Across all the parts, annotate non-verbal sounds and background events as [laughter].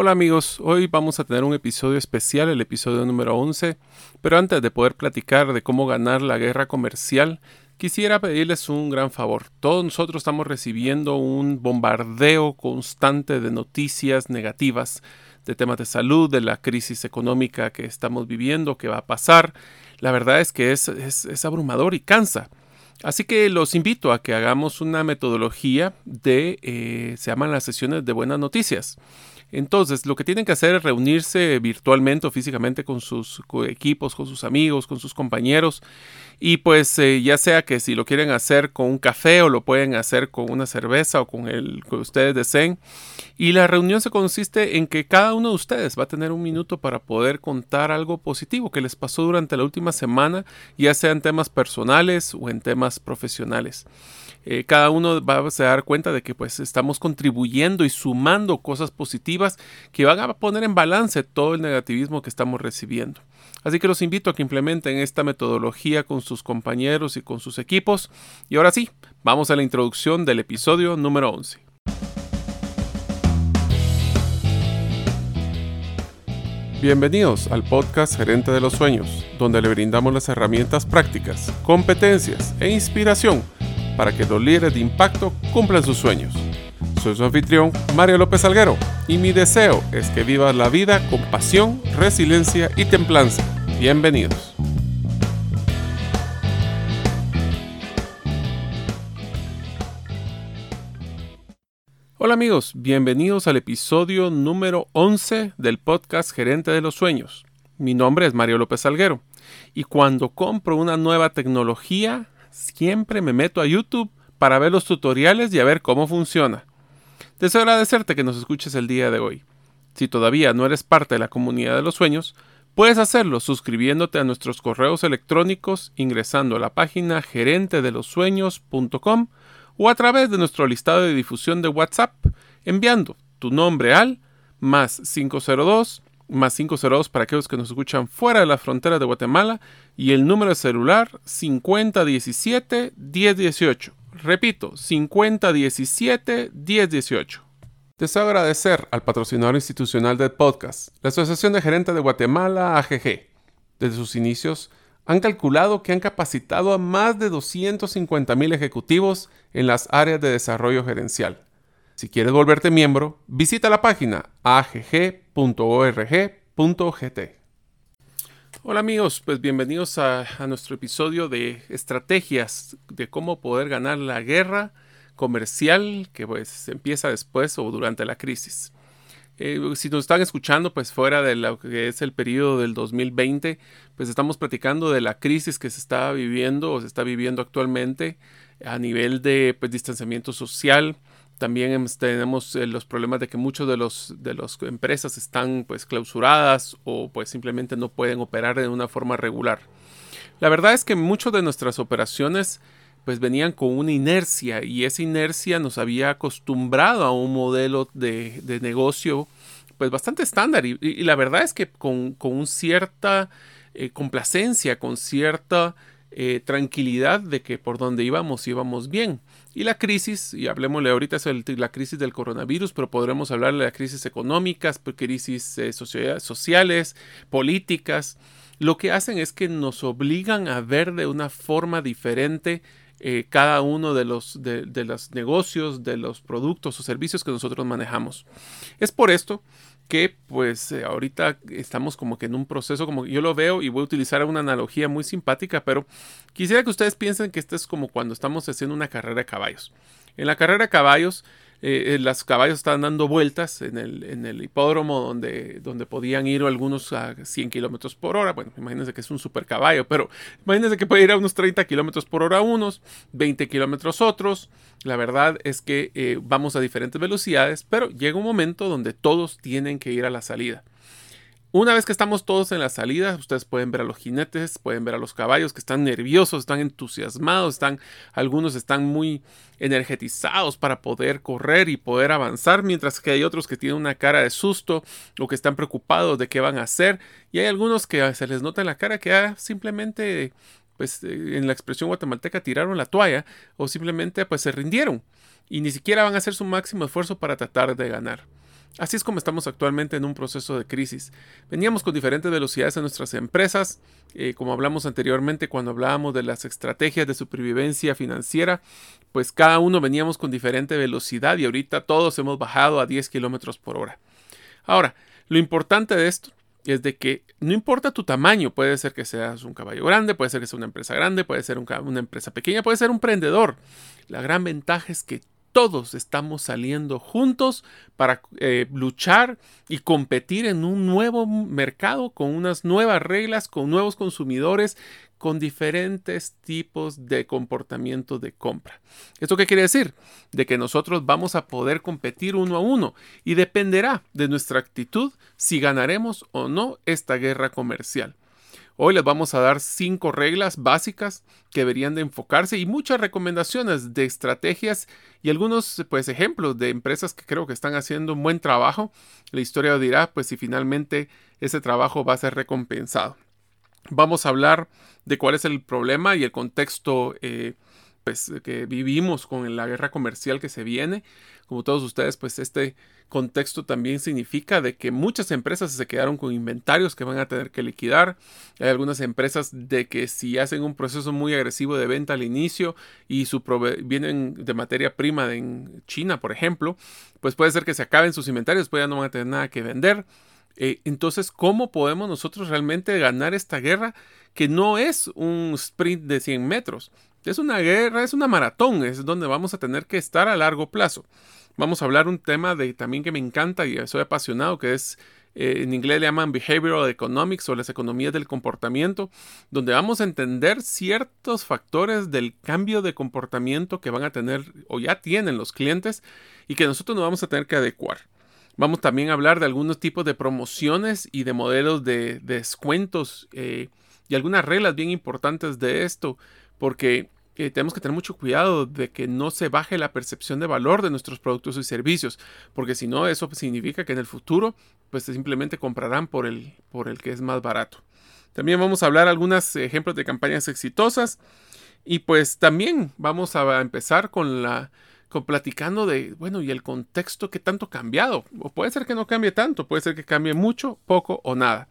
Hola amigos, hoy vamos a tener un episodio especial, el episodio número 11, pero antes de poder platicar de cómo ganar la guerra comercial, quisiera pedirles un gran favor. Todos nosotros estamos recibiendo un bombardeo constante de noticias negativas, de temas de salud, de la crisis económica que estamos viviendo, que va a pasar. La verdad es que es, abrumador y cansa. Así que los invito a que hagamos una metodología de, eh, se llaman las sesiones de buenas noticias. Entonces, lo que tienen que hacer es reunirse virtualmente o físicamente con sus equipos, con sus amigos, con sus compañeros. Y pues eh, ya sea que si lo quieren hacer con un café o lo pueden hacer con una cerveza o con el que ustedes deseen. Y la reunión se consiste en que cada uno de ustedes va a tener un minuto para poder contar algo positivo que les pasó durante la última semana, ya sea en temas personales o en temas profesionales. Eh, cada uno va a dar cuenta de que pues estamos contribuyendo y sumando cosas positivas que van a poner en balance todo el negativismo que estamos recibiendo. Así que los invito a que implementen esta metodología con sus compañeros y con sus equipos. Y ahora sí, vamos a la introducción del episodio número 11. Bienvenidos al podcast Gerente de los Sueños, donde le brindamos las herramientas prácticas, competencias e inspiración para que los líderes de impacto cumplan sus sueños. Soy su anfitrión, Mario López Alguero, y mi deseo es que vivas la vida con pasión, resiliencia y templanza. Bienvenidos. Hola amigos, bienvenidos al episodio número 11 del podcast Gerente de los Sueños. Mi nombre es Mario López Alguero y cuando compro una nueva tecnología siempre me meto a YouTube para ver los tutoriales y a ver cómo funciona. Deseo agradecerte que nos escuches el día de hoy. Si todavía no eres parte de la comunidad de los sueños, puedes hacerlo suscribiéndote a nuestros correos electrónicos ingresando a la página gerentedelosueños.com o a través de nuestro listado de difusión de WhatsApp enviando tu nombre al más 502 más 502 para aquellos que nos escuchan fuera de la frontera de Guatemala y el número de celular 5017-1018. Repito, 5017-1018. Deseo agradecer al patrocinador institucional del podcast, la Asociación de Gerentes de Guatemala, AGG. Desde sus inicios, han calculado que han capacitado a más de 250 mil ejecutivos en las áreas de desarrollo gerencial. Si quieres volverte miembro, visita la página agg.org.gt. Hola amigos, pues bienvenidos a, nuestro episodio de estrategias de cómo poder ganar la guerra comercial que pues empieza después o durante la crisis. Eh, si nos están escuchando, pues fuera de lo que es el periodo del 2020, pues estamos platicando de la crisis que se está viviendo o se está viviendo actualmente a nivel de pues, distanciamiento social, también tenemos eh, los problemas de que muchos de los de las empresas están pues clausuradas o pues simplemente no pueden operar de una forma regular. La verdad es que muchas de nuestras operaciones pues venían con una inercia y esa inercia nos había acostumbrado a un modelo de, negocio pues bastante estándar y, la verdad es que con, con cierta eh, complacencia, con cierta eh, tranquilidad de que por donde íbamos íbamos bien. Y la crisis, y hablemosle ahorita, la crisis del coronavirus, pero podremos hablar de las crisis económicas, crisis eh, sociales, políticas. Lo que hacen es que nos obligan a ver de una forma diferente eh, cada uno de los, de los negocios, de los productos o servicios que nosotros manejamos. Es por esto que pues eh, ahorita estamos como que en un proceso como yo lo veo y voy a utilizar una analogía muy simpática, pero quisiera que ustedes piensen que esto es como cuando estamos haciendo una carrera de caballos. En la carrera de caballos eh, eh, los caballos estaban dando vueltas en el, hipódromo donde, donde podían ir algunos a 100 kilómetros por hora. Bueno, imagínense que es un super caballo, pero imagínense que puede ir a unos 30 kilómetros por hora unos, 20 kilómetros otros. La verdad es que eh, vamos a diferentes velocidades, pero llega un momento donde todos tienen que ir a la salida. Una vez que estamos todos en la salida, ustedes pueden ver a los jinetes, pueden ver a los caballos que están nerviosos, están entusiasmados, están, algunos están muy energetizados para poder correr y poder avanzar, mientras que hay otros que tienen una cara de susto o que están preocupados de qué van a hacer, y hay algunos que se les nota en la cara que ah, simplemente, pues en la expresión guatemalteca, tiraron la toalla o simplemente pues se rindieron y ni siquiera van a hacer su máximo esfuerzo para tratar de ganar. Así es como estamos actualmente en un proceso de crisis. Veníamos con diferentes velocidades en nuestras empresas, eh, como hablamos anteriormente cuando hablábamos de las estrategias de supervivencia financiera, pues cada uno veníamos con diferente velocidad y ahorita todos hemos bajado a 10 kilómetros por hora. Ahora, lo importante de esto es de que no importa tu tamaño, puede ser que seas un caballo grande, puede ser que sea una empresa grande, puede ser una empresa pequeña, puede ser un emprendedor. La gran ventaja es que todos estamos saliendo juntos para eh, luchar y competir en un nuevo mercado con unas nuevas reglas, con nuevos consumidores, con diferentes tipos de comportamiento de compra. ¿Esto qué quiere decir? De que nosotros vamos a poder competir uno a uno y dependerá de nuestra actitud si ganaremos o no esta guerra comercial. Hoy les vamos a dar cinco reglas básicas que deberían de enfocarse y muchas recomendaciones de estrategias y algunos pues ejemplos de empresas que creo que están haciendo un buen trabajo. La historia dirá pues si finalmente ese trabajo va a ser recompensado. Vamos a hablar de cuál es el problema y el contexto eh, pues, que vivimos con la guerra comercial que se viene. Como todos ustedes, pues este contexto también significa de que muchas empresas se quedaron con inventarios que van a tener que liquidar. Hay algunas empresas de que si hacen un proceso muy agresivo de venta al inicio y su vienen de materia prima en China, por ejemplo, pues puede ser que se acaben sus inventarios, pues ya no van a tener nada que vender. Eh, entonces, ¿cómo podemos nosotros realmente ganar esta guerra que no es un sprint de 100 metros? Es una guerra, es una maratón, es donde vamos a tener que estar a largo plazo. Vamos a hablar un tema de también que me encanta y soy apasionado, que es eh, en inglés le llaman behavioral economics o las economías del comportamiento, donde vamos a entender ciertos factores del cambio de comportamiento que van a tener o ya tienen los clientes y que nosotros nos vamos a tener que adecuar. Vamos también a hablar de algunos tipos de promociones y de modelos de, descuentos eh, y algunas reglas bien importantes de esto, porque tenemos que tener mucho cuidado de que no se baje la percepción de valor de nuestros productos y servicios, porque si no, eso significa que en el futuro, pues simplemente comprarán por el, por el que es más barato. También vamos a hablar algunos ejemplos de campañas exitosas y pues también vamos a empezar con la con platicando de, bueno, y el contexto que tanto ha cambiado. O puede ser que no cambie tanto, puede ser que cambie mucho, poco o nada.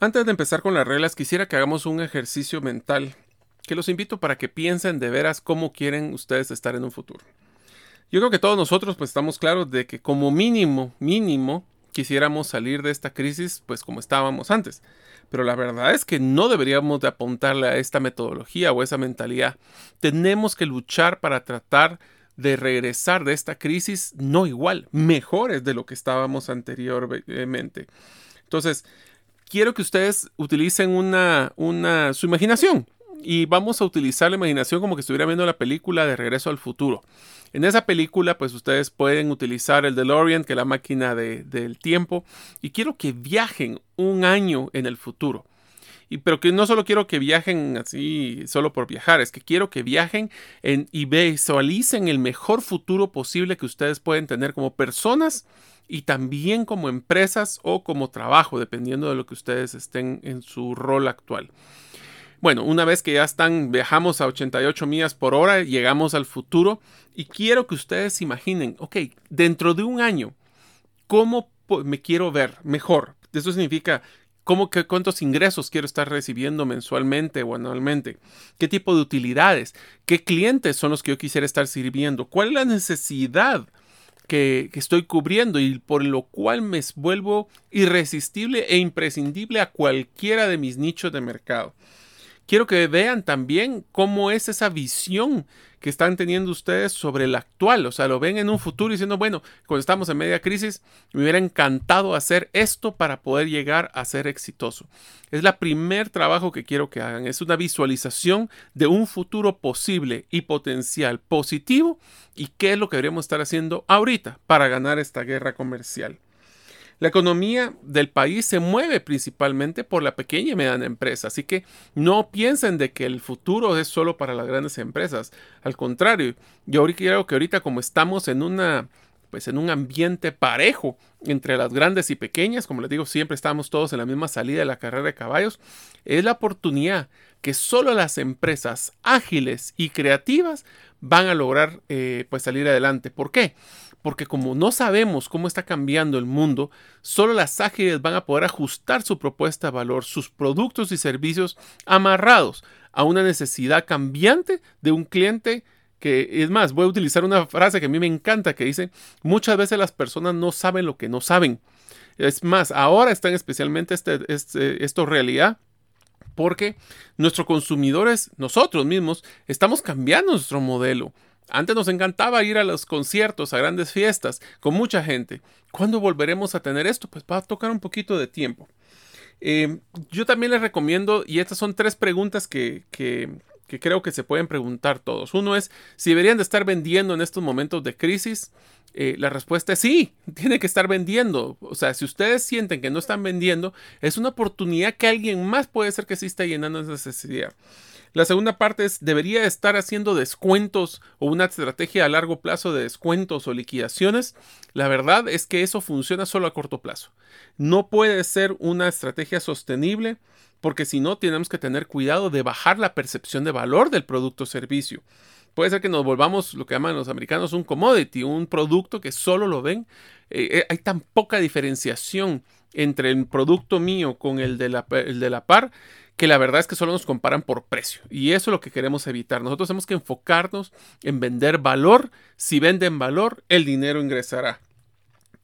Antes de empezar con las reglas, quisiera que hagamos un ejercicio mental que los invito para que piensen de veras cómo quieren ustedes estar en un futuro. Yo creo que todos nosotros pues estamos claros de que como mínimo, mínimo, quisiéramos salir de esta crisis pues como estábamos antes. Pero la verdad es que no deberíamos de apuntarle a esta metodología o esa mentalidad. Tenemos que luchar para tratar de regresar de esta crisis no igual, mejores de lo que estábamos anteriormente. Entonces, quiero que ustedes utilicen una, una, su imaginación y vamos a utilizar la imaginación como que estuviera viendo la película de Regreso al Futuro. En esa película, pues ustedes pueden utilizar el DeLorean, que es la máquina del tiempo, y quiero que viajen un año en el futuro. Y, pero que no solo quiero que viajen así solo por viajar, es que quiero que viajen en, y visualicen el mejor futuro posible que ustedes pueden tener como personas y también como empresas o como trabajo, dependiendo de lo que ustedes estén en su rol actual. Bueno, una vez que ya están, viajamos a 88 millas por hora, llegamos al futuro y quiero que ustedes imaginen, ok, dentro de un año, ¿cómo me quiero ver mejor? Eso significa ¿Cómo que, ¿Cuántos ingresos quiero estar recibiendo mensualmente o anualmente? ¿Qué tipo de utilidades? ¿Qué clientes son los que yo quisiera estar sirviendo? ¿Cuál es la necesidad que, que estoy cubriendo y por lo cual me vuelvo irresistible e imprescindible a cualquiera de mis nichos de mercado? Quiero que vean también cómo es esa visión que están teniendo ustedes sobre el actual. O sea, lo ven en un futuro diciendo, bueno, cuando estamos en media crisis, me hubiera encantado hacer esto para poder llegar a ser exitoso. Es la primer trabajo que quiero que hagan. Es una visualización de un futuro posible y potencial positivo y qué es lo que deberíamos estar haciendo ahorita para ganar esta guerra comercial. La economía del país se mueve principalmente por la pequeña y mediana empresa, así que no piensen de que el futuro es solo para las grandes empresas. Al contrario, yo creo que ahorita como estamos en una pues en un ambiente parejo entre las grandes y pequeñas, como les digo, siempre estamos todos en la misma salida de la carrera de caballos, es la oportunidad que solo las empresas ágiles y creativas van a lograr eh, pues salir adelante. ¿Por qué? Porque como no sabemos cómo está cambiando el mundo, solo las ágiles van a poder ajustar su propuesta de valor, sus productos y servicios amarrados a una necesidad cambiante de un cliente que es más, voy a utilizar una frase que a mí me encanta que dice, muchas veces las personas no saben lo que no saben. Es más, ahora están especialmente este, este, esto realidad porque nuestros consumidores, nosotros mismos, estamos cambiando nuestro modelo. Antes nos encantaba ir a los conciertos, a grandes fiestas, con mucha gente. ¿Cuándo volveremos a tener esto? Pues va a tocar un poquito de tiempo. Eh, yo también les recomiendo, y estas son tres preguntas que, que, creo que se pueden preguntar todos. Uno es si deberían de estar vendiendo en estos momentos de crisis. Eh, la respuesta es sí, tiene que estar vendiendo. O sea, si ustedes sienten que no están vendiendo, es una oportunidad que alguien más puede ser que sí está llenando esa necesidad. La segunda parte es, ¿debería estar haciendo descuentos o una estrategia a largo plazo de descuentos o liquidaciones? La verdad es que eso funciona solo a corto plazo. No puede ser una estrategia sostenible porque si no, tenemos que tener cuidado de bajar la percepción de valor del producto o servicio. Puede ser que nos volvamos lo que llaman los americanos un commodity, un producto que solo lo ven. Eh, eh, hay tan poca diferenciación entre el producto mío con el de, la, el de la par que la verdad es que solo nos comparan por precio. Y eso es lo que queremos evitar. Nosotros tenemos que enfocarnos en vender valor. Si venden valor, el dinero ingresará.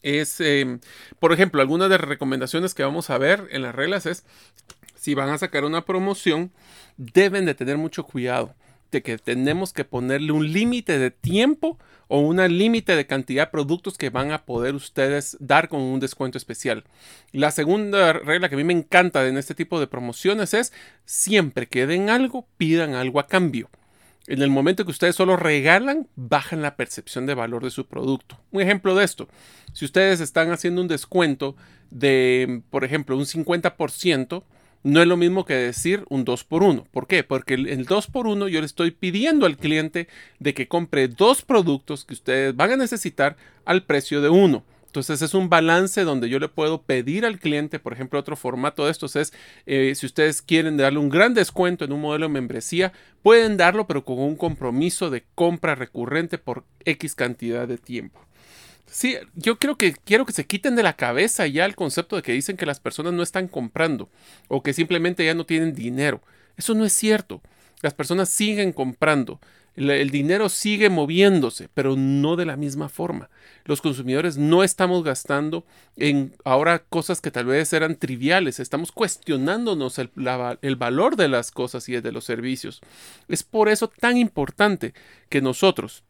Es, em, por ejemplo, algunas de las recomendaciones que vamos a ver en las reglas es, si van a sacar una promoción, deben de tener mucho cuidado que tenemos que ponerle un límite de tiempo o un límite de cantidad de productos que van a poder ustedes dar con un descuento especial. La segunda regla que a mí me encanta en este tipo de promociones es siempre que den algo, pidan algo a cambio. En el momento que ustedes solo regalan, bajan la percepción de valor de su producto. Un ejemplo de esto, si ustedes están haciendo un descuento de, por ejemplo, un 50%, no es lo mismo que decir un 2 por 1. ¿Por qué? Porque el 2 por 1 yo le estoy pidiendo al cliente de que compre dos productos que ustedes van a necesitar al precio de uno. Entonces es un balance donde yo le puedo pedir al cliente, por ejemplo, otro formato de estos es, eh, si ustedes quieren darle un gran descuento en un modelo de membresía, pueden darlo, pero con un compromiso de compra recurrente por X cantidad de tiempo. Sí, yo creo que quiero que se quiten de la cabeza ya el concepto de que dicen que las personas no están comprando o que simplemente ya no tienen dinero. Eso no es cierto. Las personas siguen comprando. El, dinero sigue moviéndose, pero no de la misma forma. Los consumidores no estamos gastando en ahora cosas que tal vez eran triviales. Estamos cuestionándonos el, el valor de las cosas y de los servicios. Es por eso tan importante que nosotros,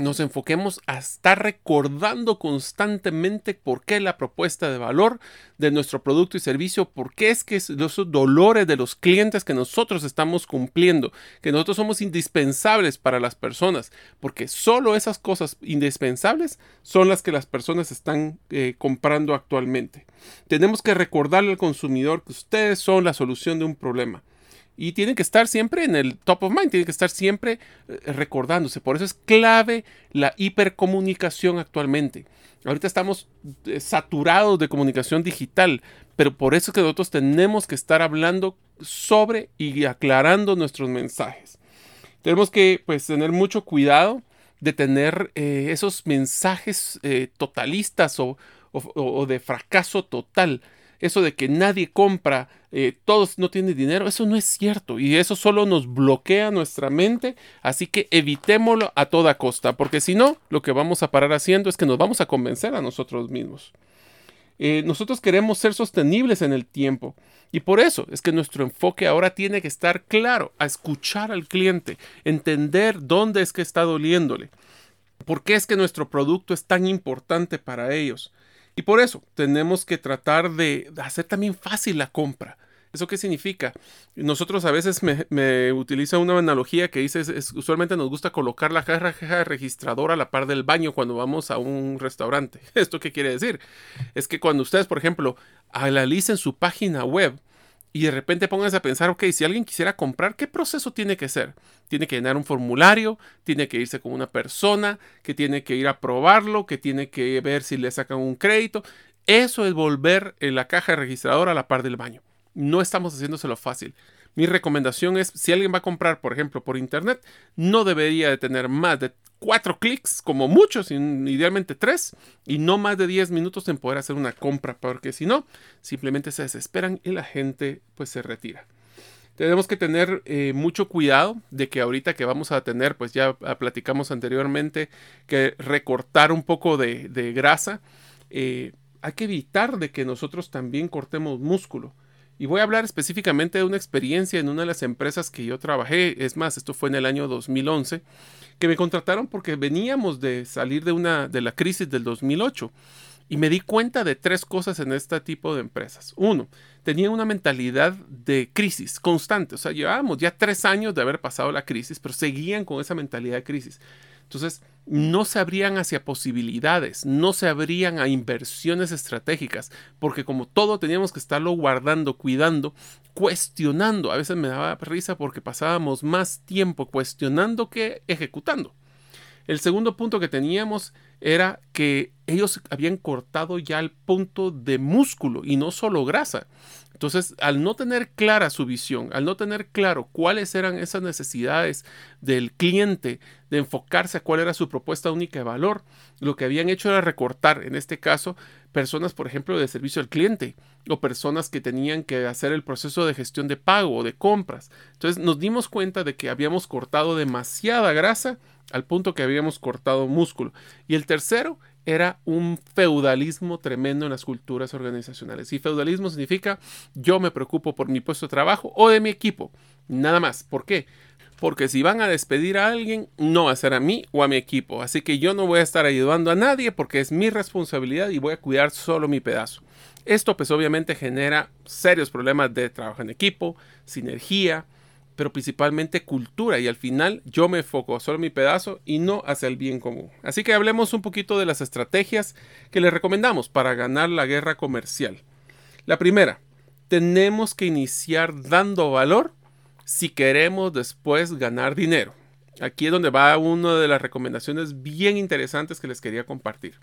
nos enfoquemos a estar recordando constantemente por qué la propuesta de valor de nuestro producto y servicio, por qué es que los dolores de los clientes que nosotros estamos cumpliendo, que nosotros somos indispensables para las personas, porque solo esas cosas indispensables son las que las personas están eh, comprando actualmente. Tenemos que recordarle al consumidor que ustedes son la solución de un problema y tienen que estar siempre en el top of mind, tienen que estar siempre eh, recordándose. Por eso es clave la hipercomunicación actualmente. Ahorita estamos eh, saturados de comunicación digital, pero por eso es que nosotros tenemos que estar hablando sobre y aclarando nuestros mensajes. Tenemos que pues tener mucho cuidado de tener eh, esos mensajes totalistas o, o de fracaso total eso de que nadie compra, eh, todos no tienen dinero, eso no es cierto y eso solo nos bloquea nuestra mente, así que evitémoslo a toda costa, porque si no, lo que vamos a parar haciendo es que nos vamos a convencer a nosotros mismos. Eh, nosotros queremos ser sostenibles en el tiempo y por eso es que nuestro enfoque ahora tiene que estar claro, a escuchar al cliente, entender dónde es que está doliéndole. ¿Por qué es que nuestro producto es tan importante para ellos? Y por eso tenemos que tratar de hacer también fácil la compra. ¿Eso qué significa? Nosotros a veces me, me utiliza una analogía que dice, usualmente nos gusta colocar la caja registradora a la par del baño cuando vamos a un restaurante. [laughs] ¿Esto qué quiere decir? Es que cuando ustedes, por ejemplo, analicen su página web, y de repente pónganse a pensar, ok, si alguien quisiera comprar, ¿qué proceso tiene que ser? Tiene que llenar un formulario, tiene que irse con una persona, que tiene que ir a probarlo, que tiene que ver si le sacan un crédito. Eso es volver en la caja registradora a la par del baño. No estamos haciéndoselo fácil. Mi recomendación es, si alguien va a comprar, por ejemplo, por internet, no debería de tener más de cuatro clics, como muchos, idealmente tres, y no más de 10 minutos en poder hacer una compra, porque si no, simplemente se desesperan y la gente pues se retira. Tenemos que tener eh, mucho cuidado de que ahorita que vamos a tener, pues ya platicamos anteriormente, que recortar un poco de, grasa, eh, hay que evitar de que nosotros también cortemos músculo. Y voy a hablar específicamente de una experiencia en una de las empresas que yo trabajé. Es más, esto fue en el año 2011, que me contrataron porque veníamos de salir de, una, de la crisis del 2008. Y me di cuenta de tres cosas en este tipo de empresas. Uno, tenía una mentalidad de crisis constante. O sea, llevábamos ya tres años de haber pasado la crisis, pero seguían con esa mentalidad de crisis. Entonces, no se abrían hacia posibilidades, no se abrían a inversiones estratégicas, porque como todo teníamos que estarlo guardando, cuidando, cuestionando. A veces me daba risa porque pasábamos más tiempo cuestionando que ejecutando. El segundo punto que teníamos era que ellos habían cortado ya el punto de músculo y no solo grasa. Entonces, al no tener clara su visión, al no tener claro cuáles eran esas necesidades del cliente, de enfocarse a cuál era su propuesta única de valor, lo que habían hecho era recortar, en este caso, personas, por ejemplo, de servicio al cliente o personas que tenían que hacer el proceso de gestión de pago o de compras. Entonces, nos dimos cuenta de que habíamos cortado demasiada grasa al punto que habíamos cortado músculo. Y el tercero era un feudalismo tremendo en las culturas organizacionales. Y feudalismo significa yo me preocupo por mi puesto de trabajo o de mi equipo. Nada más. ¿Por qué? Porque si van a despedir a alguien, no va a ser a mí o a mi equipo. Así que yo no voy a estar ayudando a nadie porque es mi responsabilidad y voy a cuidar solo mi pedazo. Esto pues obviamente genera serios problemas de trabajo en equipo, sinergia, pero principalmente cultura y al final yo me enfoco solo en mi pedazo y no hacia el bien común. Así que hablemos un poquito de las estrategias que les recomendamos para ganar la guerra comercial. La primera, tenemos que iniciar dando valor si queremos después ganar dinero. Aquí es donde va una de las recomendaciones bien interesantes que les quería compartir.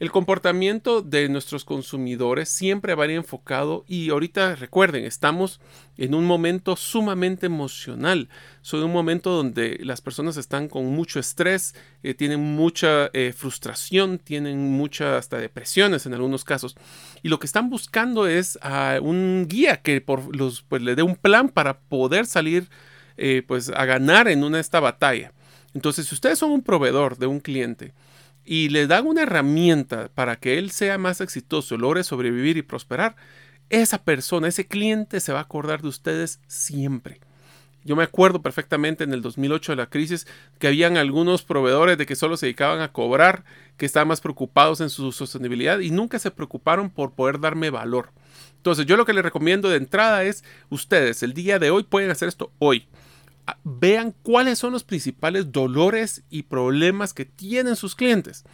El comportamiento de nuestros consumidores siempre va enfocado y ahorita recuerden, estamos en un momento sumamente emocional, soy un momento donde las personas están con mucho estrés, eh, tienen mucha eh, frustración, tienen muchas hasta depresiones en algunos casos y lo que están buscando es a un guía que por los, pues, le dé un plan para poder salir eh, pues a ganar en una, esta batalla. Entonces, si ustedes son un proveedor de un cliente, y le dan una herramienta para que él sea más exitoso, logre sobrevivir y prosperar, esa persona, ese cliente se va a acordar de ustedes siempre. Yo me acuerdo perfectamente en el 2008 de la crisis que habían algunos proveedores de que solo se dedicaban a cobrar, que estaban más preocupados en su sostenibilidad y nunca se preocuparon por poder darme valor. Entonces yo lo que les recomiendo de entrada es, ustedes el día de hoy pueden hacer esto hoy vean cuáles son los principales dolores y problemas que tienen sus clientes.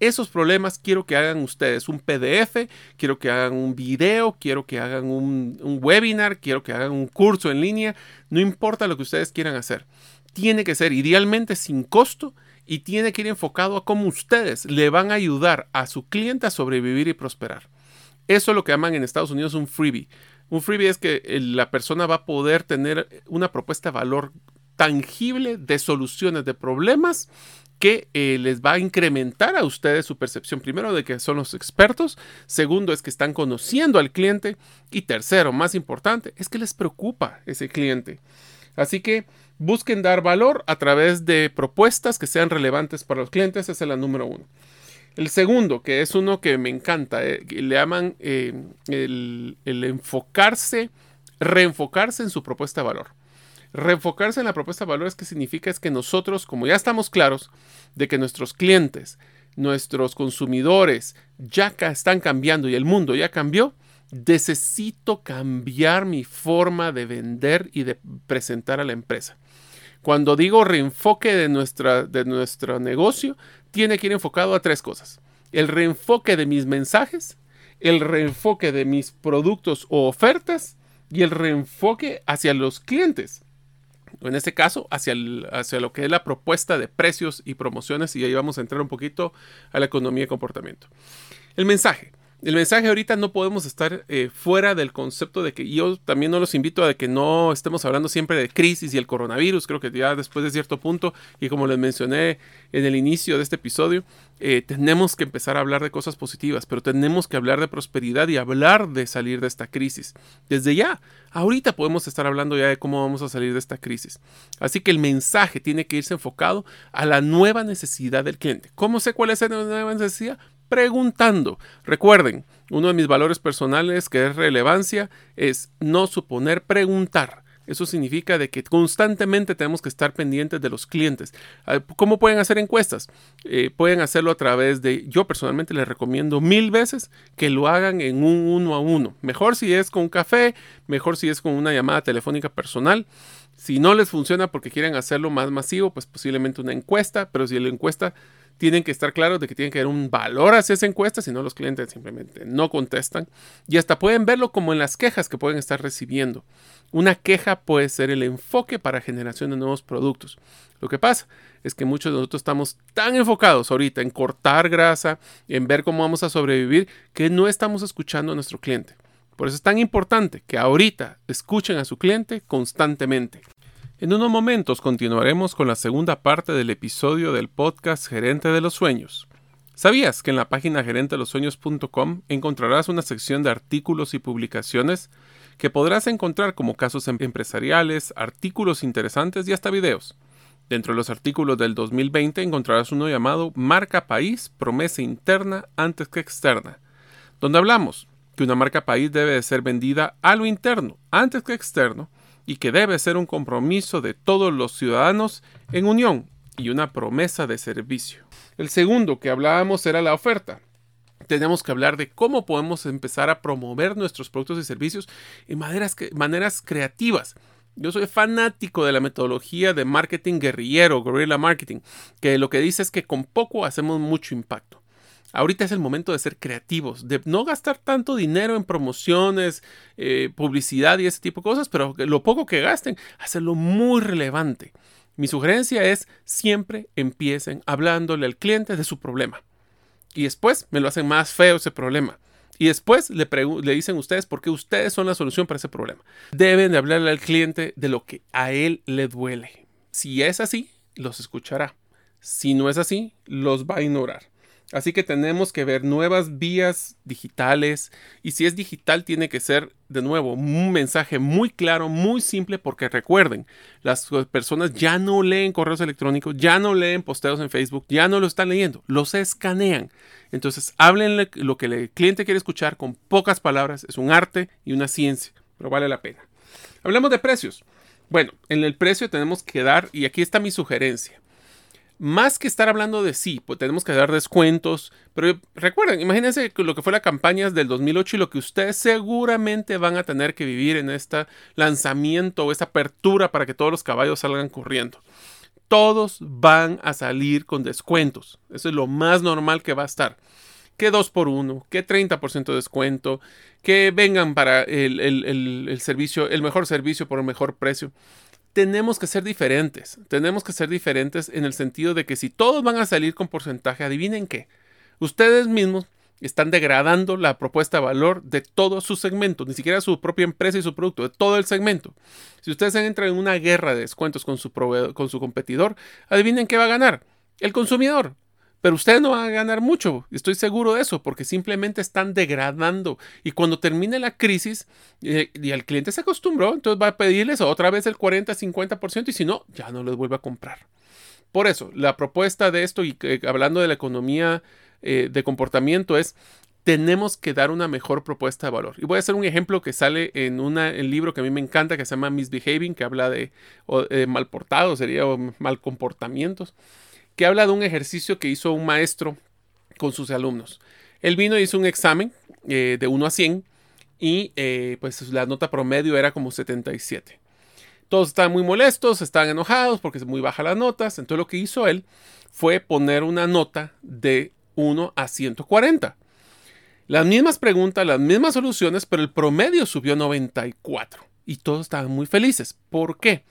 Esos problemas quiero que hagan ustedes un PDF, quiero que hagan un video, quiero que hagan un, webinar, quiero que hagan un curso en línea, no importa lo que ustedes quieran hacer. Tiene que ser idealmente sin costo y tiene que ir enfocado a cómo ustedes le van a ayudar a su cliente a sobrevivir y prosperar. Eso es lo que llaman en Estados Unidos un freebie. Un freebie es que eh, la persona va a poder tener una propuesta de valor tangible de soluciones de problemas que eh, les va a incrementar a ustedes su percepción, primero, de que son los expertos, segundo, es que están conociendo al cliente y tercero, más importante, es que les preocupa ese cliente. Así que busquen dar valor a través de propuestas que sean relevantes para los clientes, esa es la número uno. El segundo, que es uno que me encanta, eh, le llaman eh, el, enfocarse, reenfocarse en su propuesta de valor. Reenfocarse en la propuesta de valor es que significa es que nosotros, como ya estamos claros de que nuestros clientes, nuestros consumidores ya están cambiando y el mundo ya cambió, necesito cambiar mi forma de vender y de presentar a la empresa. Cuando digo reenfoque de, nuestra, de nuestro negocio, tiene que ir enfocado a tres cosas. El reenfoque de mis mensajes, el reenfoque de mis productos o ofertas y el reenfoque hacia los clientes. En este caso, hacia, hacia lo que es la propuesta de precios y promociones y ahí vamos a entrar un poquito a la economía de comportamiento. El mensaje. El mensaje ahorita no podemos estar eh, fuera del concepto de que yo también no los invito a que no estemos hablando siempre de crisis y el coronavirus. Creo que ya después de cierto punto, y como les mencioné en el inicio de este episodio, eh, tenemos que empezar a hablar de cosas positivas, pero tenemos que hablar de prosperidad y hablar de salir de esta crisis. Desde ya, ahorita podemos estar hablando ya de cómo vamos a salir de esta crisis. Así que el mensaje tiene que irse enfocado a la nueva necesidad del cliente. ¿Cómo sé cuál es la nueva necesidad? Preguntando. Recuerden, uno de mis valores personales que es relevancia es no suponer preguntar. Eso significa de que constantemente tenemos que estar pendientes de los clientes. Ah, ¿Cómo pueden hacer encuestas? Eh, pueden hacerlo a través de, yo personalmente les recomiendo mil veces que lo hagan en un uno a uno. Mejor si es con café, mejor si es con una llamada telefónica personal. Si no les funciona porque quieren hacerlo más masivo, pues posiblemente una encuesta, pero si la encuesta tienen que estar claros de que tienen que haber un valor hacia esa encuesta, si no los clientes simplemente no contestan. Y hasta pueden verlo como en las quejas que pueden estar recibiendo. Una queja puede ser el enfoque para generación de nuevos productos. Lo que pasa es que muchos de nosotros estamos tan enfocados ahorita en cortar grasa, en ver cómo vamos a sobrevivir, que no estamos escuchando a nuestro cliente. Por eso es tan importante que ahorita escuchen a su cliente constantemente. En unos momentos continuaremos con la segunda parte del episodio del podcast Gerente de los Sueños. ¿Sabías que en la página gerentelosueños.com encontrarás una sección de artículos y publicaciones que podrás encontrar como casos em-, empresariales, artículos interesantes y hasta videos? Dentro de los artículos del 2020 encontrarás uno llamado Marca País, promesa interna antes que externa, donde hablamos que una marca país debe de ser vendida a lo interno antes que externo y que debe ser un compromiso de todos los ciudadanos en unión y una promesa de servicio. El segundo que hablábamos era la oferta. Tenemos que hablar de cómo podemos empezar a promover nuestros productos y servicios en maneras, maneras creativas. Yo soy fanático de la metodología de marketing guerrillero, guerrilla marketing, que lo que dice es que con poco hacemos mucho impacto. Ahorita es el momento de ser creativos, de no gastar tanto dinero en promociones, eh, publicidad y ese tipo de cosas, pero lo poco que gasten, hacerlo muy relevante. Mi sugerencia es siempre empiecen hablándole al cliente de su problema. Y después me lo hacen más feo ese problema. Y después le, le dicen ustedes por qué ustedes son la solución para ese problema. Deben de hablarle al cliente de lo que a él le duele. Si es así, los escuchará. Si no es así, los va a ignorar. Así que tenemos que ver nuevas vías digitales y si es digital tiene que ser de nuevo un mensaje muy claro, muy simple porque recuerden, las personas ya no leen correos electrónicos, ya no leen posteos en Facebook, ya no lo están leyendo, los escanean. Entonces háblenle lo que el cliente quiere escuchar con pocas palabras, es un arte y una ciencia, pero vale la pena. Hablemos de precios. Bueno, en el precio tenemos que dar, y aquí está mi sugerencia más que estar hablando de sí, pues tenemos que dar descuentos, pero recuerden, imagínense lo que fue la campaña del 2008 y lo que ustedes seguramente van a tener que vivir en este lanzamiento o esta apertura para que todos los caballos salgan corriendo. Todos van a salir con descuentos. Eso es lo más normal que va a estar. Que 2 por 1, que 30% de descuento, que vengan para el, el servicio, el mejor servicio por el mejor precio tenemos que ser diferentes. Tenemos que ser diferentes en el sentido de que si todos van a salir con porcentaje, adivinen qué. Ustedes mismos están degradando la propuesta de valor de todo su segmento, ni siquiera su propia empresa y su producto, de todo el segmento. Si ustedes entran en una guerra de descuentos con su, con su competidor, adivinen qué va a ganar. El consumidor. Pero ustedes no van a ganar mucho, estoy seguro de eso, porque simplemente están degradando. Y cuando termine la crisis eh, y el cliente se acostumbró, entonces va a pedirles otra vez el 40-50% y si no, ya no les vuelve a comprar. Por eso, la propuesta de esto, y hablando de la economía eh, de comportamiento, es tenemos que dar una mejor propuesta de valor. Y voy a hacer un ejemplo que sale en un libro que a mí me encanta, que se llama Misbehaving, que habla de, de mal portado, sería mal comportamientos que habla de un ejercicio que hizo un maestro con sus alumnos. Él vino y hizo un examen eh, de 1 a 100 y eh, pues la nota promedio era como 77. Todos estaban muy molestos, estaban enojados porque es muy baja las notas. Entonces lo que hizo él fue poner una nota de 1 a 140. Las mismas preguntas, las mismas soluciones, pero el promedio subió a 94. Y todos estaban muy felices. ¿Por qué?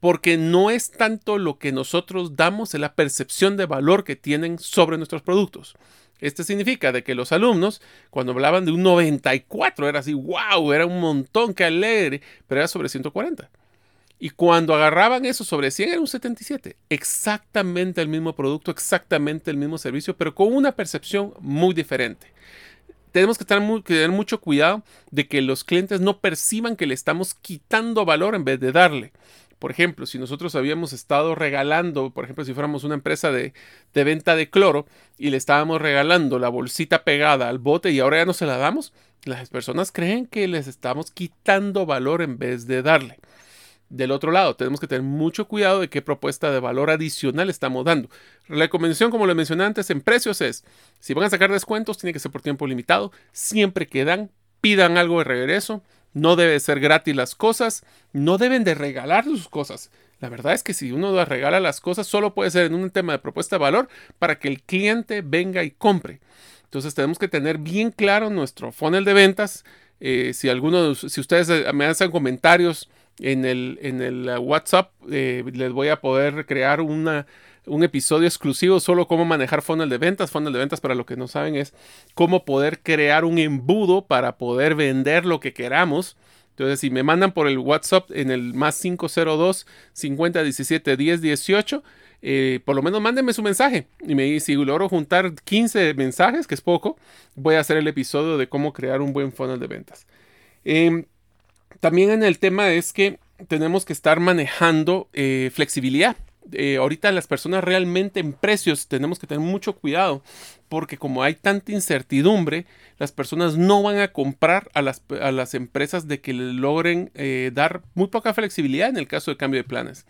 Porque no es tanto lo que nosotros damos, es la percepción de valor que tienen sobre nuestros productos. Esto significa de que los alumnos, cuando hablaban de un 94, era así, wow, era un montón, qué alegre, pero era sobre 140. Y cuando agarraban eso sobre 100 era un 77. Exactamente el mismo producto, exactamente el mismo servicio, pero con una percepción muy diferente. Tenemos que, tener mucho cuidado de que los clientes no perciban que le estamos quitando valor en vez de darle. Por ejemplo, si nosotros habíamos estado regalando, por ejemplo, si fuéramos una empresa de, venta de cloro y le estábamos regalando la bolsita pegada al bote y ahora ya no se la damos, las personas creen que les estamos quitando valor en vez de darle. Del otro lado, tenemos que tener mucho cuidado de qué propuesta de valor adicional estamos dando. La recomendación, como le mencioné antes, en precios es, si van a sacar descuentos, tiene que ser por tiempo limitado, siempre que dan, pidan algo de regreso, no debe ser gratis las cosas, no deben de regalar sus cosas. La verdad es que si uno regala las cosas, solo puede ser en un tema de propuesta de valor para que el cliente venga y compre. Entonces tenemos que tener bien claro nuestro funnel de ventas. Eh, si algunos, si ustedes eh, me hacen comentarios en el, en el uh, WhatsApp eh, les voy a poder crear una, un episodio exclusivo solo cómo manejar funnel de ventas. Funnel de ventas, para lo que no saben, es cómo poder crear un embudo para poder vender lo que queramos. Entonces, si me mandan por el WhatsApp en el más 502 50 17 10 18, por lo menos mándenme su mensaje. Y me si logro juntar 15 mensajes, que es poco, voy a hacer el episodio de cómo crear un buen funnel de ventas. Eh, también en el tema es que tenemos que estar manejando eh, flexibilidad. Eh, ahorita las personas realmente en precios tenemos que tener mucho cuidado porque como hay tanta incertidumbre, las personas no van a comprar a las, a las empresas de que logren eh, dar muy poca flexibilidad en el caso de cambio de planes.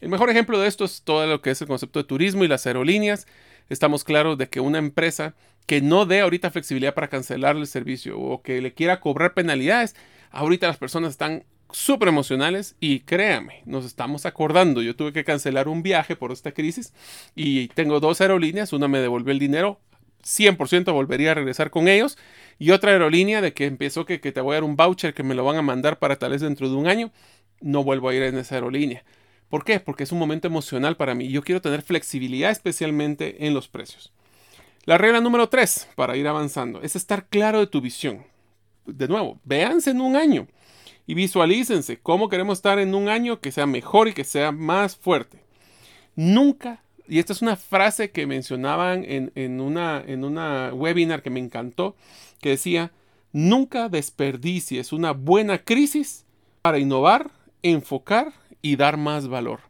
El mejor ejemplo de esto es todo lo que es el concepto de turismo y las aerolíneas. Estamos claros de que una empresa que no dé ahorita flexibilidad para cancelar el servicio o que le quiera cobrar penalidades, Ahorita las personas están súper emocionales y créame, nos estamos acordando. Yo tuve que cancelar un viaje por esta crisis y tengo dos aerolíneas. Una me devolvió el dinero, 100% volvería a regresar con ellos. Y otra aerolínea de que empezó que, te voy a dar un voucher que me lo van a mandar para tal vez dentro de un año. No vuelvo a ir en esa aerolínea. ¿Por qué? Porque es un momento emocional para mí. Yo quiero tener flexibilidad especialmente en los precios. La regla número 3 para ir avanzando es estar claro de tu visión de nuevo, véanse en un año y visualícense cómo queremos estar en un año que sea mejor y que sea más fuerte. Nunca, y esta es una frase que mencionaban en, una, en una webinar que me encantó, que decía, nunca desperdicies una buena crisis para innovar, enfocar y dar más valor.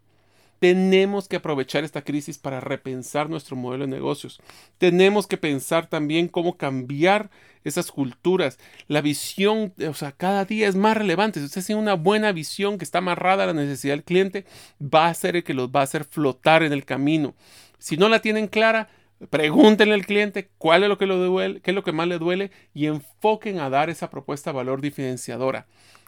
Tenemos que aprovechar esta crisis para repensar nuestro modelo de negocios. Tenemos que pensar también cómo cambiar esas culturas. La visión, o sea, cada día es más relevante. Si usted tiene una buena visión que está amarrada a la necesidad del cliente, va a ser el que los va a hacer flotar en el camino. Si no la tienen clara, pregúntenle al cliente cuál es lo que le duele, qué es lo que más le duele y enfoquen a dar esa propuesta valor diferenciadora.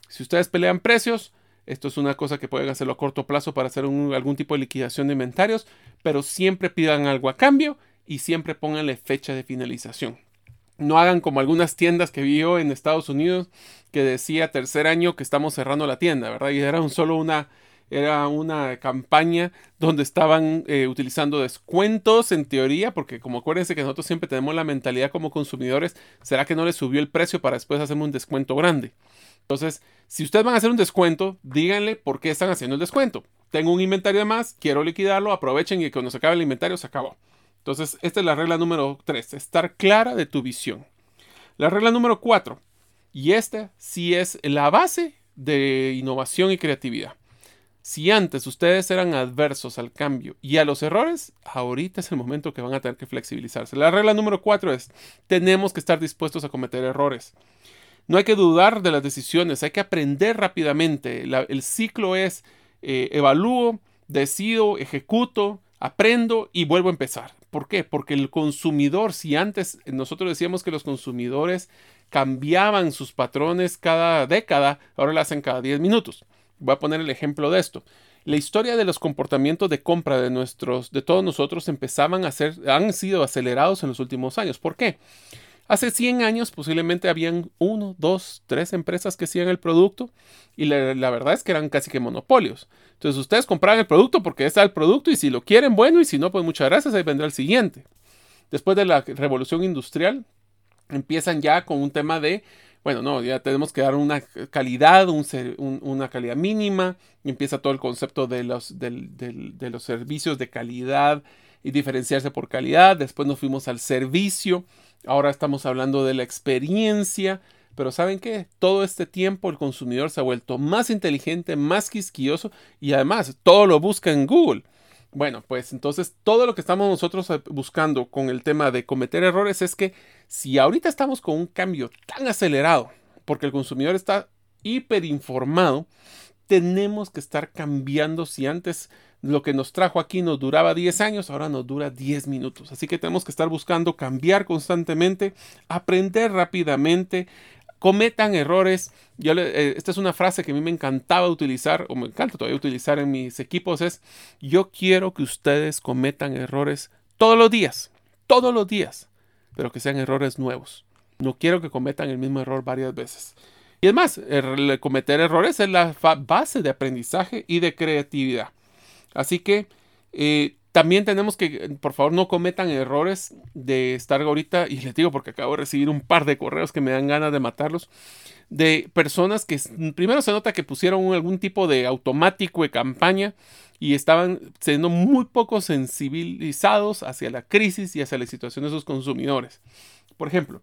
Si ustedes pelean precios, esto es una cosa que pueden hacerlo a corto plazo para hacer algún tipo de liquidación de inventarios, pero siempre pidan algo a cambio y siempre pónganle fecha de finalización. No hagan como algunas tiendas que vi en Estados Unidos que decía tercer año que estamos cerrando la tienda, ¿verdad? Y era solo una, era una campaña donde estaban eh, utilizando descuentos en teoría, porque como acuérdense que nosotros siempre tenemos la mentalidad como consumidores, ¿será que no les subió el precio para después hacerme un descuento grande? Entonces, si ustedes van a hacer un descuento, díganle por qué están haciendo el descuento. Tengo un inventario de más, quiero liquidarlo, aprovechen y cuando se acabe el inventario se acabó. Entonces, esta es la regla número 3, estar clara de tu visión. La regla número 4, y esta sí es la base de innovación y creatividad. Si antes ustedes eran adversos al cambio y a los errores, ahorita es el momento que van a tener que flexibilizarse. La regla número 4 es, tenemos que estar dispuestos a cometer errores. No hay que dudar de las decisiones, hay que aprender rápidamente. el ciclo es eh, evalúo, decido, ejecuto, aprendo y vuelvo a empezar. ¿Por qué? Porque el consumidor, si antes nosotros decíamos que los consumidores cambiaban sus patrones cada década, ahora lo hacen cada 10 minutos. Voy a poner el ejemplo de esto. La historia de los comportamientos de compra de nuestros, de todos nosotros empezaban a ser, han sido acelerados en los últimos años. ¿Por qué? Hace 100 años posiblemente habían uno, dos, tres empresas que hacían el producto y la, verdad es que eran casi que monopolios. Entonces ustedes compraban el producto porque está el producto y si lo quieren, bueno, y si no, pues muchas gracias, ahí vendrá el siguiente. Después de la revolución industrial, empiezan ya con un tema de, bueno, no, ya tenemos que dar una calidad, una calidad mínima, empieza todo el concepto de los servicios de calidad y diferenciarse por calidad. Después nos fuimos al servicio Ahora estamos hablando de la experiencia, pero ¿saben qué? Todo este tiempo el consumidor se ha vuelto más inteligente, más quisquilloso y además todo lo busca en Google. Bueno, pues entonces todo lo que estamos nosotros buscando con el tema de cometer errores es que si ahorita estamos con un cambio tan acelerado, porque el consumidor está hiperinformado, tenemos que estar cambiando si antes lo que nos trajo aquí nos duraba 10 años, ahora nos dura 10 minutos. Así que tenemos que estar buscando cambiar constantemente, aprender rápidamente, cometan errores. Yo eh, esta es una frase que a mí me encantaba utilizar, o me encanta todavía utilizar en mis equipos, es yo quiero que ustedes cometan errores todos los días, todos los días, pero que sean errores nuevos. No quiero que cometan el mismo error varias veces. Y además, er, cometer errores es la base de aprendizaje y de creatividad. Así que eh, también tenemos que, por favor, no cometan errores de estar ahorita, y les digo porque acabo de recibir un par de correos que me dan ganas de matarlos, de personas que primero se nota que pusieron algún tipo de automático de campaña y estaban siendo muy poco sensibilizados hacia la crisis y hacia la situación de sus consumidores. Por ejemplo,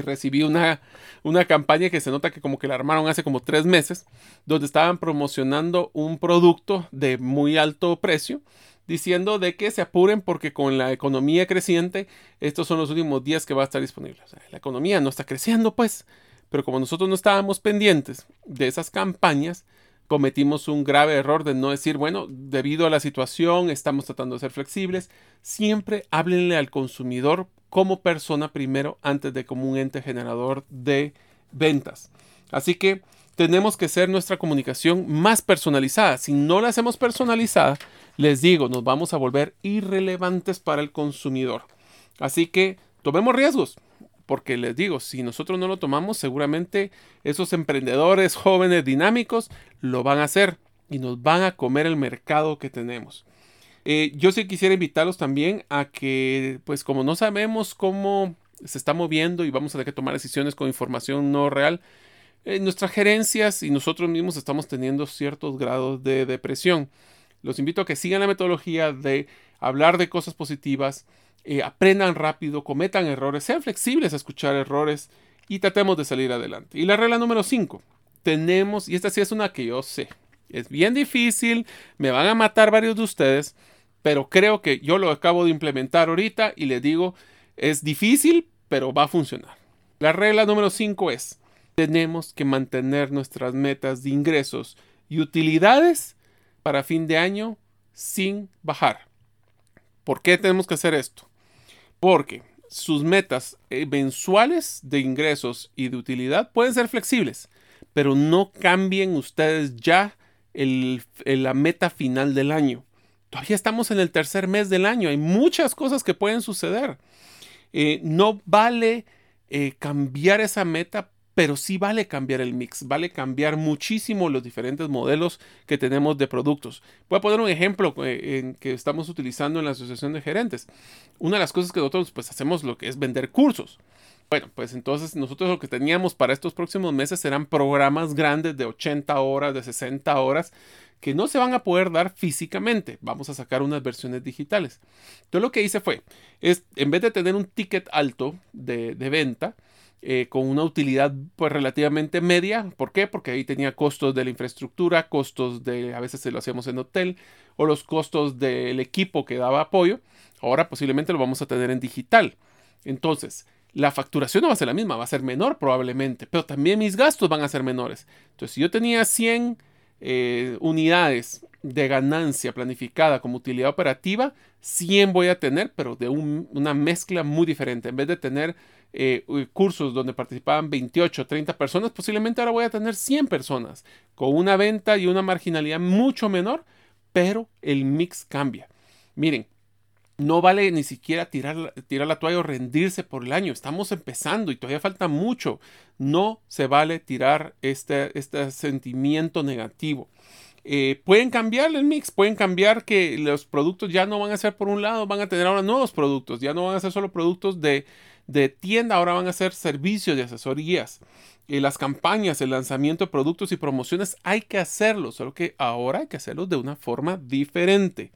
recibí una, una campaña que se nota que como que la armaron hace como tres meses, donde estaban promocionando un producto de muy alto precio, diciendo de que se apuren porque con la economía creciente, estos son los últimos días que va a estar disponible. la economía no está creciendo, pues, pero como nosotros no estábamos pendientes de esas campañas, cometimos un grave error de no decir, bueno, debido a la situación, estamos tratando de ser flexibles. Siempre háblenle al consumidor como persona primero antes de como un ente generador de ventas. Así que tenemos que ser nuestra comunicación más personalizada. Si no la hacemos personalizada, les digo, nos vamos a volver irrelevantes para el consumidor. Así que tomemos riesgos, porque les digo, si nosotros no lo tomamos, seguramente esos emprendedores jóvenes dinámicos lo van a hacer y nos van a comer el mercado que tenemos. Eh, yo sí quisiera invitarlos también a que, pues como no sabemos cómo se está moviendo y vamos a tener que tomar decisiones con información no real, eh, nuestras gerencias y nosotros mismos estamos teniendo ciertos grados de depresión. Los invito a que sigan la metodología de hablar de cosas positivas, eh, aprendan rápido, cometan errores, sean flexibles a escuchar errores y tratemos de salir adelante. Y la regla número 5, tenemos, y esta sí es una que yo sé, es bien difícil, me van a matar varios de ustedes, pero creo que yo lo acabo de implementar ahorita y les digo, es difícil, pero va a funcionar. La regla número 5 es, tenemos que mantener nuestras metas de ingresos y utilidades para fin de año sin bajar. ¿Por qué tenemos que hacer esto? Porque sus metas eh, mensuales de ingresos y de utilidad pueden ser flexibles, pero no cambien ustedes ya la meta final del año. Todavía estamos en el tercer mes del año. Hay muchas cosas que pueden suceder. Eh, no vale eh, cambiar esa meta, pero sí vale cambiar el mix. Vale cambiar muchísimo los diferentes modelos que tenemos de productos. Voy a poner un ejemplo eh, en que estamos utilizando en la asociación de gerentes. Una de las cosas que nosotros pues hacemos lo que es vender cursos. Bueno, pues entonces nosotros lo que teníamos para estos próximos meses eran programas grandes de 80 horas, de 60 horas, que no se van a poder dar físicamente. Vamos a sacar unas versiones digitales. Entonces lo que hice fue, es, en vez de tener un ticket alto de, venta, eh, con una utilidad pues relativamente media. ¿Por qué? Porque ahí tenía costos de la infraestructura, costos de, a veces se lo hacíamos en hotel, o los costos del equipo que daba apoyo. Ahora posiblemente lo vamos a tener en digital. Entonces, la facturación no va a ser la misma, va a ser menor probablemente, pero también mis gastos van a ser menores. Entonces, si yo tenía 100 eh, unidades de ganancia planificada como utilidad operativa, 100 voy a tener, pero de una mezcla muy diferente. En vez de tener eh, cursos donde participaban 28 o 30 personas, posiblemente ahora voy a tener 100 personas con una venta y una marginalidad mucho menor, pero el mix cambia. Miren, no vale ni siquiera tirar, tirar la toalla o rendirse por el año. Estamos empezando y todavía falta mucho. No se vale tirar este, este sentimiento negativo. Eh, pueden cambiar el mix, pueden cambiar que los productos ya no van a ser por un lado, van a tener ahora nuevos productos, ya no van a ser solo productos de, de tienda, ahora van a ser servicios de asesorías. Eh, las campañas, el lanzamiento de productos y promociones, hay que hacerlo, solo que ahora hay que hacerlo de una forma diferente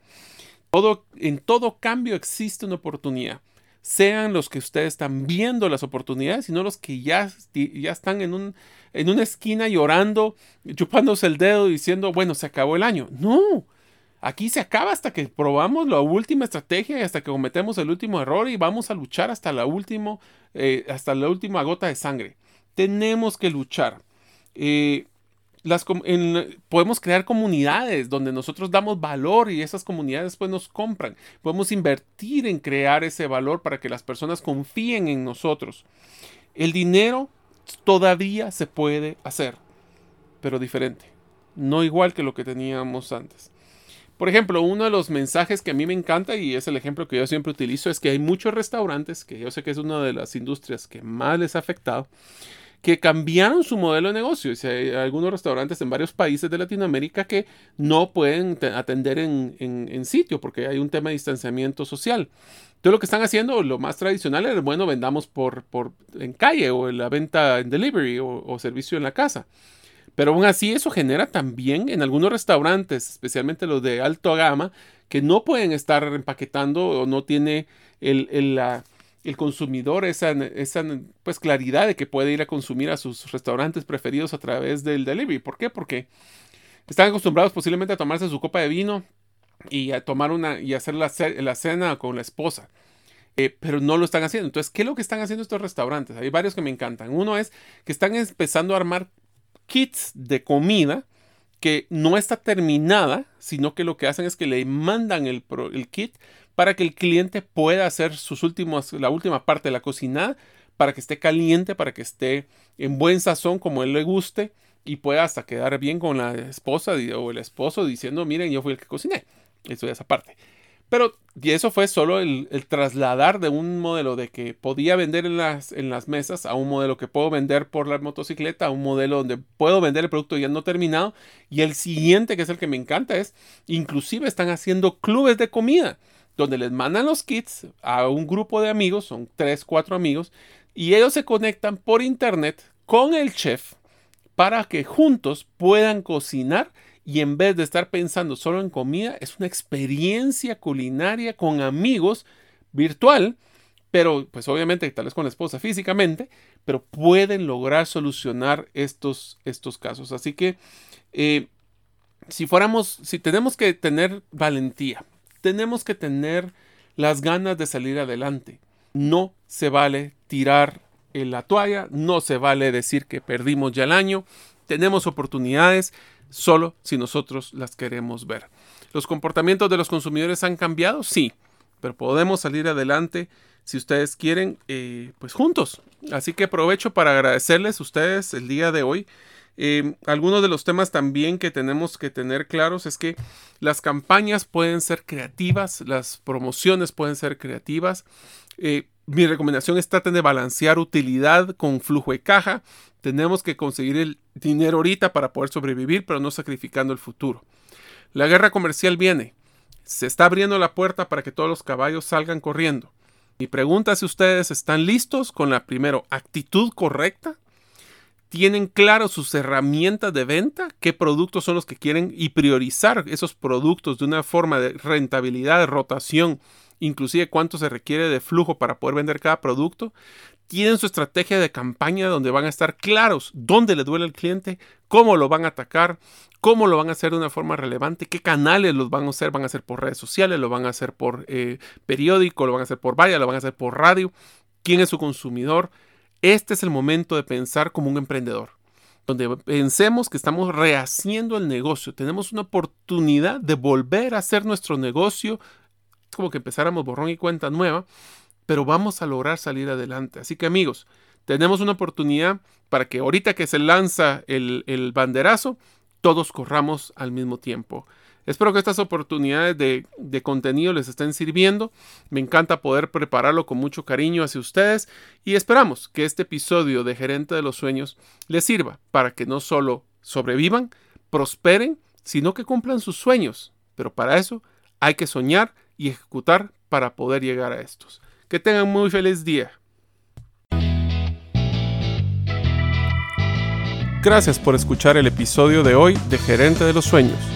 en todo cambio existe una oportunidad. Sean los que ustedes están viendo las oportunidades, sino los que ya, ya están en, un, en una esquina llorando, chupándose el dedo, diciendo, bueno, se acabó el año. No, aquí se acaba hasta que probamos la última estrategia y hasta que cometemos el último error y vamos a luchar hasta la, último, eh, hasta la última gota de sangre. Tenemos que luchar. Eh, podemos crear comunidades donde nosotros damos valor y esas comunidades pues nos compran. Podemos invertir en crear ese valor para que las personas confíen en nosotros. El dinero todavía se puede hacer, pero diferente. No igual que lo que teníamos antes. Por ejemplo, uno de los mensajes que a mí me encanta y es el ejemplo que yo siempre utilizo es que hay muchos restaurantes, que yo sé que es una de las industrias que más les ha afectado, que cambiaron su modelo de negocio. hay algunos restaurantes en varios países de Latinoamérica que no pueden atender en, sitio porque hay un tema de distanciamiento social. Entonces lo que están haciendo, lo más tradicional es, bueno, vendamos por, por en calle o en la venta en delivery o, servicio en la casa. Pero aún así eso genera también en algunos restaurantes, especialmente los de alto gama, que no pueden estar empaquetando o no tiene el, la, el consumidor esa, esa pues, claridad de que puede ir a consumir a sus restaurantes preferidos a través del delivery. ¿Por qué? Porque están acostumbrados posiblemente a tomarse su copa de vino y a tomar una y hacer la, cena con la esposa. Eh, pero no lo están haciendo. Entonces, ¿qué es lo que están haciendo estos restaurantes? Hay varios que me encantan. Uno es que están empezando a armar kits de comida que no está terminada, sino que lo que hacen es que le mandan el, el kit para que el cliente pueda hacer sus últimos, la última parte de la cocina, para que esté caliente, para que esté en buen sazón como él le guste y pueda hasta quedar bien con la esposa o el esposo diciendo, miren, yo fui el que cociné. Eso ya esa parte. Pero y eso fue solo el, trasladar de un modelo de que podía vender en las, en las mesas a un modelo que puedo vender por la motocicleta, a un modelo donde puedo vender el producto ya no terminado. Y el siguiente, que es el que me encanta, es inclusive están haciendo clubes de comida donde les mandan los kits a un grupo de amigos, son tres, cuatro amigos, y ellos se conectan por internet con el chef para que juntos puedan cocinar y en vez de estar pensando solo en comida, es una experiencia culinaria con amigos virtual, pero pues obviamente tal vez con la esposa físicamente, pero pueden lograr solucionar estos, estos casos. Así que eh, si fuéramos, si tenemos que tener valentía, tenemos que tener las ganas de salir adelante. No se vale tirar en la toalla, no se vale decir que perdimos ya el año. Tenemos oportunidades solo si nosotros las queremos ver. ¿Los comportamientos de los consumidores han cambiado? Sí, pero podemos salir adelante si ustedes quieren, eh, pues juntos. Así que aprovecho para agradecerles a ustedes el día de hoy eh, algunos de los temas también que tenemos que tener claros es que las campañas pueden ser creativas, las promociones pueden ser creativas. Eh, mi recomendación es traten de balancear utilidad con flujo de caja. Tenemos que conseguir el dinero ahorita para poder sobrevivir, pero no sacrificando el futuro. La guerra comercial viene. Se está abriendo la puerta para que todos los caballos salgan corriendo. Mi pregunta es si ustedes están listos con la primero actitud correcta tienen claro sus herramientas de venta, qué productos son los que quieren y priorizar esos productos de una forma de rentabilidad, de rotación, inclusive cuánto se requiere de flujo para poder vender cada producto. Tienen su estrategia de campaña donde van a estar claros dónde le duele al cliente, cómo lo van a atacar, cómo lo van a hacer de una forma relevante, qué canales los van a hacer, van a hacer por redes sociales, lo van a hacer por eh, periódico, lo van a hacer por vaya, lo van a hacer por radio, quién es su consumidor, este es el momento de pensar como un emprendedor, donde pensemos que estamos rehaciendo el negocio, tenemos una oportunidad de volver a hacer nuestro negocio, como que empezáramos borrón y cuenta nueva, pero vamos a lograr salir adelante. Así que amigos, tenemos una oportunidad para que ahorita que se lanza el, el banderazo, todos corramos al mismo tiempo. Espero que estas oportunidades de, contenido les estén sirviendo. Me encanta poder prepararlo con mucho cariño hacia ustedes y esperamos que este episodio de Gerente de los Sueños les sirva para que no solo sobrevivan, prosperen, sino que cumplan sus sueños. Pero para eso hay que soñar y ejecutar para poder llegar a estos. Que tengan muy feliz día. Gracias por escuchar el episodio de hoy de Gerente de los Sueños.